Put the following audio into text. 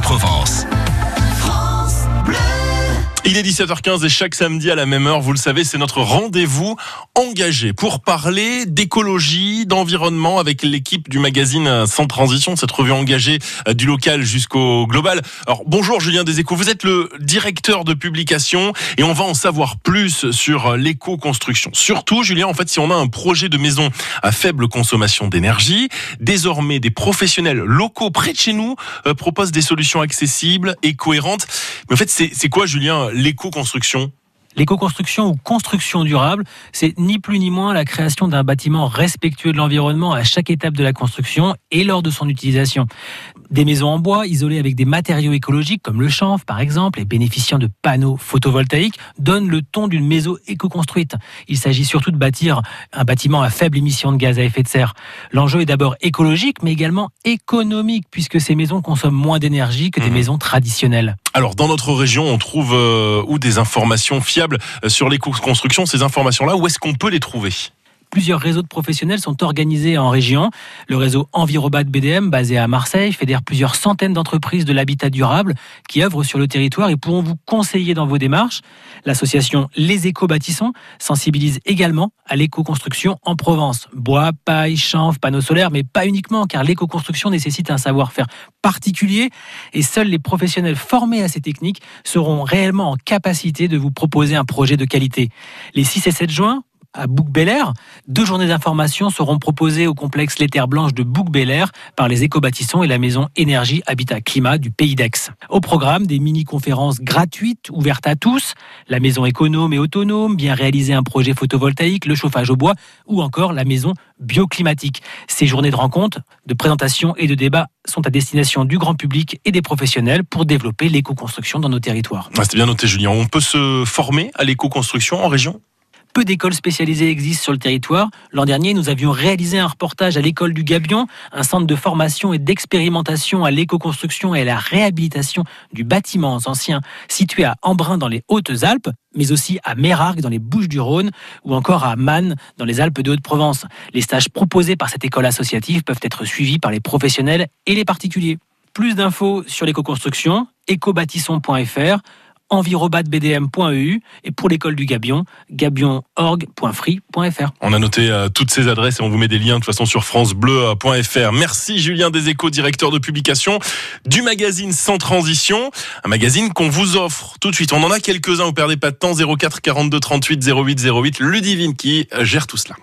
Provence. Il est 17h15 et chaque samedi à la même heure, vous le savez, c'est notre rendez-vous engagé pour parler d'écologie, d'environnement avec l'équipe du magazine Sans Transition, cette revue engagée euh, du local jusqu'au global. Alors bonjour Julien Deséco, vous êtes le directeur de publication et on va en savoir plus sur l'éco-construction. Surtout Julien, en fait, si on a un projet de maison à faible consommation d'énergie, désormais des professionnels locaux près de chez nous euh, proposent des solutions accessibles et cohérentes. Mais en fait, c'est quoi Julien l'éco-construction L'éco-construction ou construction durable, c'est ni plus ni moins la création d'un bâtiment respectueux de l'environnement à chaque étape de la construction et lors de son utilisation. Des maisons en bois isolées avec des matériaux écologiques comme le chanvre par exemple et bénéficiant de panneaux photovoltaïques donnent le ton d'une maison éco-construite. Il s'agit surtout de bâtir un bâtiment à faible émission de gaz à effet de serre. L'enjeu est d'abord écologique mais également économique puisque ces maisons consomment moins d'énergie que des mmh. maisons traditionnelles. Alors dans notre région, on trouve euh, où des informations fiables euh, sur l'éco-construction. Ces informations-là, où est-ce qu'on peut les trouver? Plusieurs réseaux de professionnels sont organisés en région. Le réseau Envirobat BDM, basé à Marseille, fédère plusieurs centaines d'entreprises de l'habitat durable qui œuvrent sur le territoire et pourront vous conseiller dans vos démarches. L'association Les Éco-Bâtissons sensibilise également à l'éco-construction en Provence. Bois, paille, chanvre, panneaux solaires, mais pas uniquement, car l'éco-construction nécessite un savoir-faire particulier et seuls les professionnels formés à ces techniques seront réellement en capacité de vous proposer un projet de qualité. Les 6 et 7 juin, à bouc bel Deux journées d'information seront proposées au complexe Les Terres Blanches de bouc bel par les éco-bâtissons et la maison Énergie Habitat Climat du Pays d'Aix. Au programme, des mini-conférences gratuites ouvertes à tous, la maison économe et autonome, bien réaliser un projet photovoltaïque, le chauffage au bois ou encore la maison bioclimatique. Ces journées de rencontres, de présentation et de débat sont à destination du grand public et des professionnels pour développer l'éco-construction dans nos territoires. Ah, C'est bien noté Julien. On peut se former à l'éco-construction en région? Peu d'écoles spécialisées existent sur le territoire. L'an dernier, nous avions réalisé un reportage à l'école du Gabion, un centre de formation et d'expérimentation à l'éco-construction et à la réhabilitation du bâtiment ancien situé à Embrun dans les Hautes-Alpes, mais aussi à Mérargues dans les Bouches-du-Rhône ou encore à Man dans les Alpes de Haute-Provence. Les stages proposés par cette école associative peuvent être suivis par les professionnels et les particuliers. Plus d'infos sur l'éco-construction, écobâtisson.fr envirobatbdm.eu et pour l'école du Gabion, gabionorg.free.fr. On a noté euh, toutes ces adresses et on vous met des liens de toute façon sur francebleu.fr. Merci Julien Deséco, directeur de publication du magazine Sans Transition, un magazine qu'on vous offre tout de suite. On en a quelques-uns, vous perdez pas de temps, 04 42 38 08 08, Ludivine qui gère tout cela.